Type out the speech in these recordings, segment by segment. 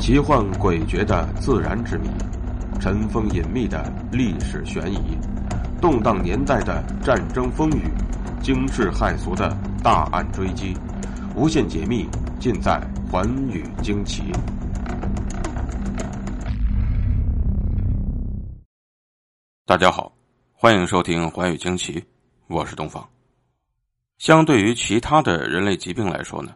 奇幻诡谲的自然之谜，尘封隐秘的历史悬疑，动荡年代的战争风雨，惊世骇俗的大案追击，无限解密尽在《寰宇惊奇》。大家好，欢迎收听《寰宇惊奇》，我是东方。相对于其他的人类疾病来说呢，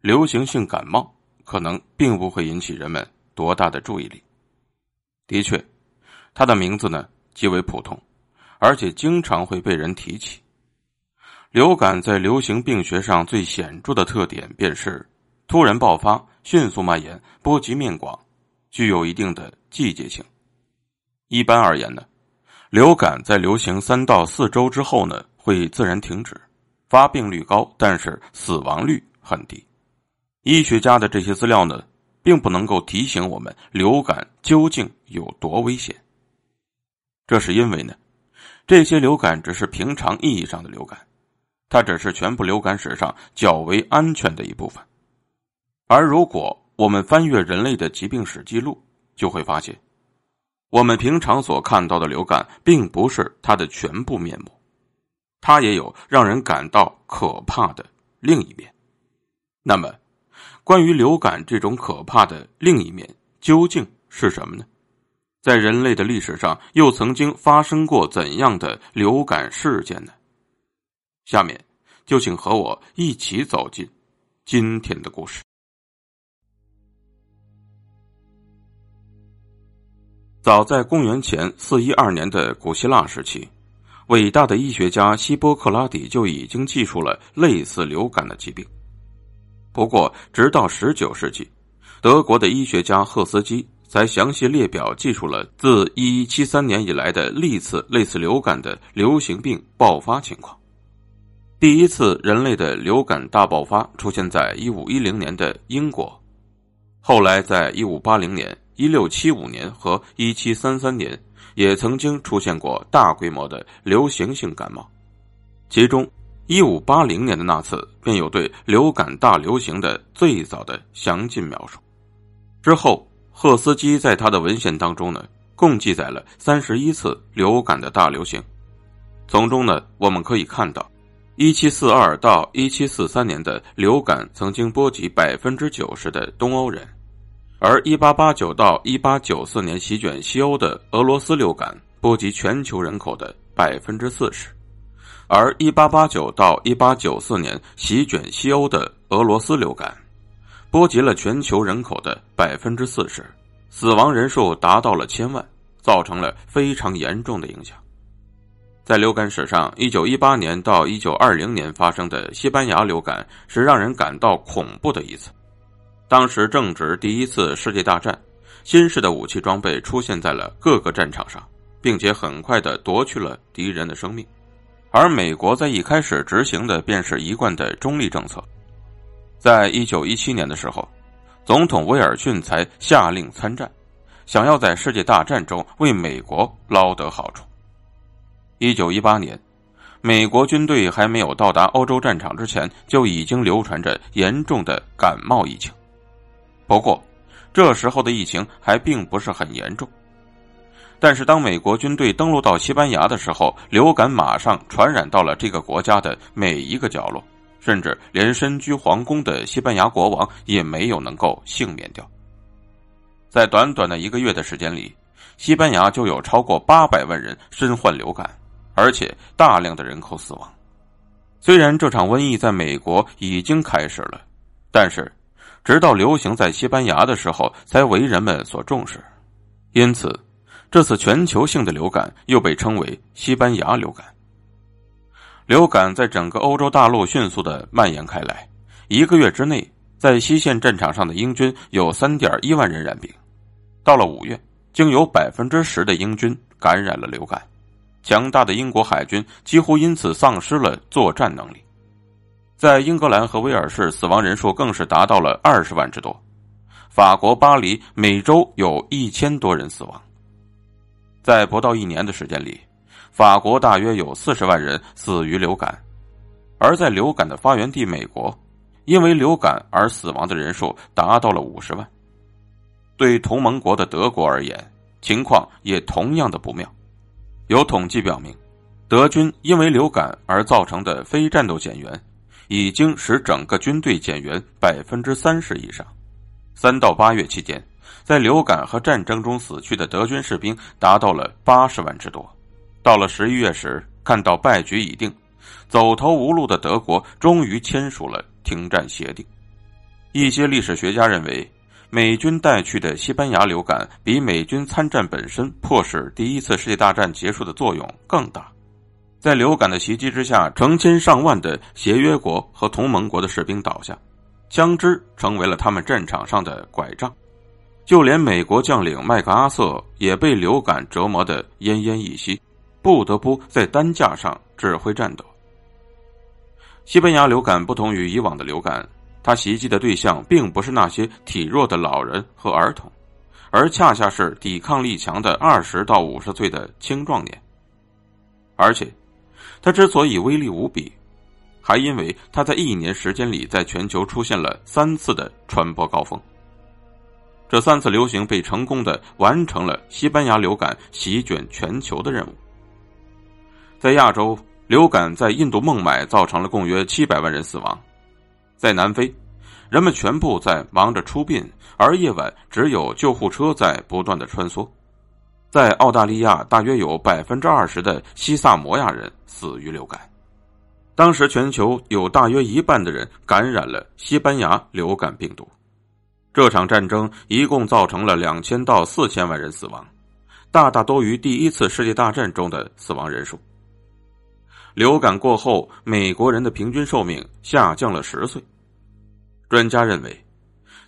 流行性感冒。可能并不会引起人们多大的注意力。的确，它的名字呢极为普通，而且经常会被人提起。流感在流行病学上最显著的特点便是突然爆发、迅速蔓延、波及面广，具有一定的季节性。一般而言呢，流感在流行三到四周之后呢会自然停止，发病率高，但是死亡率很低。医学家的这些资料呢，并不能够提醒我们流感究竟有多危险。这是因为呢，这些流感只是平常意义上的流感，它只是全部流感史上较为安全的一部分。而如果我们翻阅人类的疾病史记录，就会发现，我们平常所看到的流感并不是它的全部面目，它也有让人感到可怕的另一面。那么，关于流感这种可怕的另一面究竟是什么呢？在人类的历史上又曾经发生过怎样的流感事件呢？下面就请和我一起走进今天的故事。早在公元前四一二年的古希腊时期，伟大的医学家希波克拉底就已经记述了类似流感的疾病。不过，直到十九世纪，德国的医学家赫斯基才详细列表记述了自一一七三年以来的历次类似流感的流行病爆发情况。第一次人类的流感大爆发出现在一五一零年的英国，后来在一五八零年、一六七五年和一七三三年也曾经出现过大规模的流行性感冒，其中。一五八零年的那次，便有对流感大流行的最早的详尽描述。之后，赫斯基在他的文献当中呢，共记载了三十一次流感的大流行。从中呢，我们可以看到，一七四二到一七四三年的流感曾经波及百分之九十的东欧人，而一八八九到一八九四年席卷西欧的俄罗斯流感波及全球人口的百分之四十。而1889到1894年席卷西欧的俄罗斯流感，波及了全球人口的百分之四十，死亡人数达到了千万，造成了非常严重的影响。在流感史上，1918年到1920年发生的西班牙流感是让人感到恐怖的一次。当时正值第一次世界大战，新式的武器装备出现在了各个战场上，并且很快的夺去了敌人的生命。而美国在一开始执行的便是一贯的中立政策，在一九一七年的时候，总统威尔逊才下令参战，想要在世界大战中为美国捞得好处。一九一八年，美国军队还没有到达欧洲战场之前，就已经流传着严重的感冒疫情。不过，这时候的疫情还并不是很严重。但是，当美国军队登陆到西班牙的时候，流感马上传染到了这个国家的每一个角落，甚至连身居皇宫的西班牙国王也没有能够幸免掉。在短短的一个月的时间里，西班牙就有超过八百万人身患流感，而且大量的人口死亡。虽然这场瘟疫在美国已经开始了，但是直到流行在西班牙的时候，才为人们所重视。因此。这次全球性的流感又被称为西班牙流感。流感在整个欧洲大陆迅速的蔓延开来，一个月之内，在西线战场上的英军有三点一万人染病。到了五月，竟有百分之十的英军感染了流感，强大的英国海军几乎因此丧失了作战能力。在英格兰和威尔士，死亡人数更是达到了二十万之多。法国巴黎每周有一千多人死亡。在不到一年的时间里，法国大约有四十万人死于流感，而在流感的发源地美国，因为流感而死亡的人数达到了五十万。对同盟国的德国而言，情况也同样的不妙。有统计表明，德军因为流感而造成的非战斗减员，已经使整个军队减员百分之三十以上。三到八月期间，在流感和战争中死去的德军士兵达到了八十万之多。到了十一月时，看到败局已定，走投无路的德国终于签署了停战协定。一些历史学家认为，美军带去的西班牙流感比美军参战本身迫使第一次世界大战结束的作用更大。在流感的袭击之下，成千上万的协约国和同盟国的士兵倒下，枪支成为了他们战场上的拐杖。就连美国将领麦克阿瑟也被流感折磨得奄奄一息。不得不在担架上指挥战斗。西班牙流感不同于以往的流感，它袭击的对象并不是那些体弱的老人和儿童，而恰恰是抵抗力强的二十到五十岁的青壮年。而且，它之所以威力无比，还因为它在一年时间里在全球出现了三次的传播高峰。这三次流行被成功的完成了西班牙流感席卷全球的任务。在亚洲，流感在印度孟买造成了共约七百万人死亡；在南非，人们全部在忙着出殡，而夜晚只有救护车在不断的穿梭；在澳大利亚，大约有百分之二十的西萨摩亚人死于流感。当时，全球有大约一半的人感染了西班牙流感病毒。这场战争一共造成了两千到四千万人死亡，大大多于第一次世界大战中的死亡人数。流感过后，美国人的平均寿命下降了十岁。专家认为，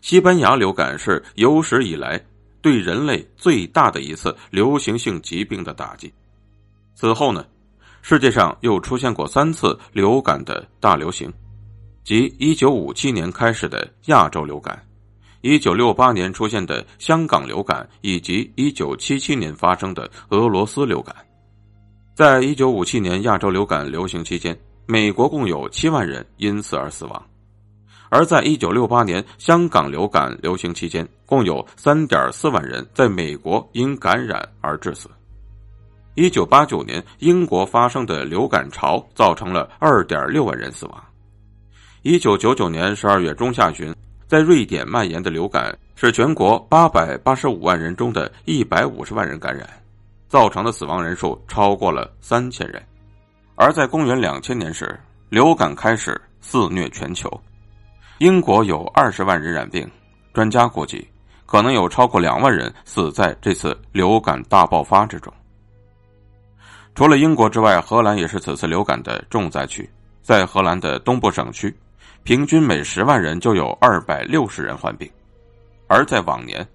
西班牙流感是有史以来对人类最大的一次流行性疾病的打击。此后呢，世界上又出现过三次流感的大流行，即一九五七年开始的亚洲流感，一九六八年出现的香港流感，以及一九七七年发生的俄罗斯流感。在一九五七年亚洲流感流行期间，美国共有七万人因此而死亡；而在一九六八年香港流感流行期间，共有三点四万人在美国因感染而致死。一九八九年英国发生的流感潮造成了二点六万人死亡。一九九九年十二月中下旬，在瑞典蔓延的流感使全国八百八十五万人中的一百五十万人感染。造成的死亡人数超过了三千人，而在公元两千年时，流感开始肆虐全球，英国有二十万人染病，专家估计可能有超过两万人死在这次流感大爆发之中。除了英国之外，荷兰也是此次流感的重灾区，在荷兰的东部省区，平均每十万人就有二百六十人患病，而在往年。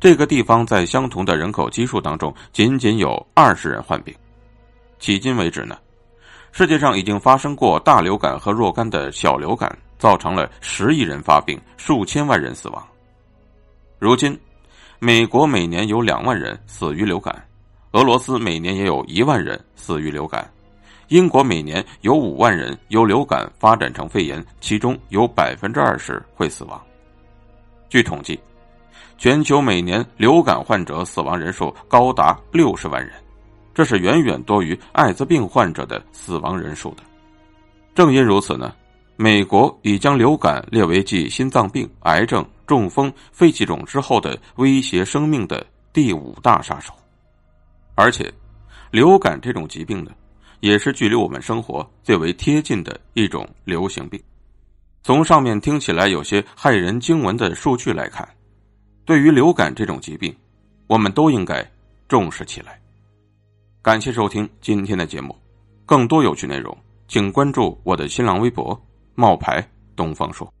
这个地方在相同的人口基数当中，仅仅有二十人患病。迄今为止呢，世界上已经发生过大流感和若干的小流感，造成了十亿人发病，数千万人死亡。如今，美国每年有两万人死于流感，俄罗斯每年也有一万人死于流感，英国每年有五万人由流感发展成肺炎，其中有百分之二十会死亡。据统计。全球每年流感患者死亡人数高达六十万人，这是远远多于艾滋病患者的死亡人数的。正因如此呢，美国已将流感列为继心脏病、癌症、中风、肺气肿之后的威胁生命的第五大杀手。而且，流感这种疾病呢，也是距离我们生活最为贴近的一种流行病。从上面听起来有些骇人惊闻的数据来看。对于流感这种疾病，我们都应该重视起来。感谢收听今天的节目，更多有趣内容，请关注我的新浪微博“冒牌东方说”。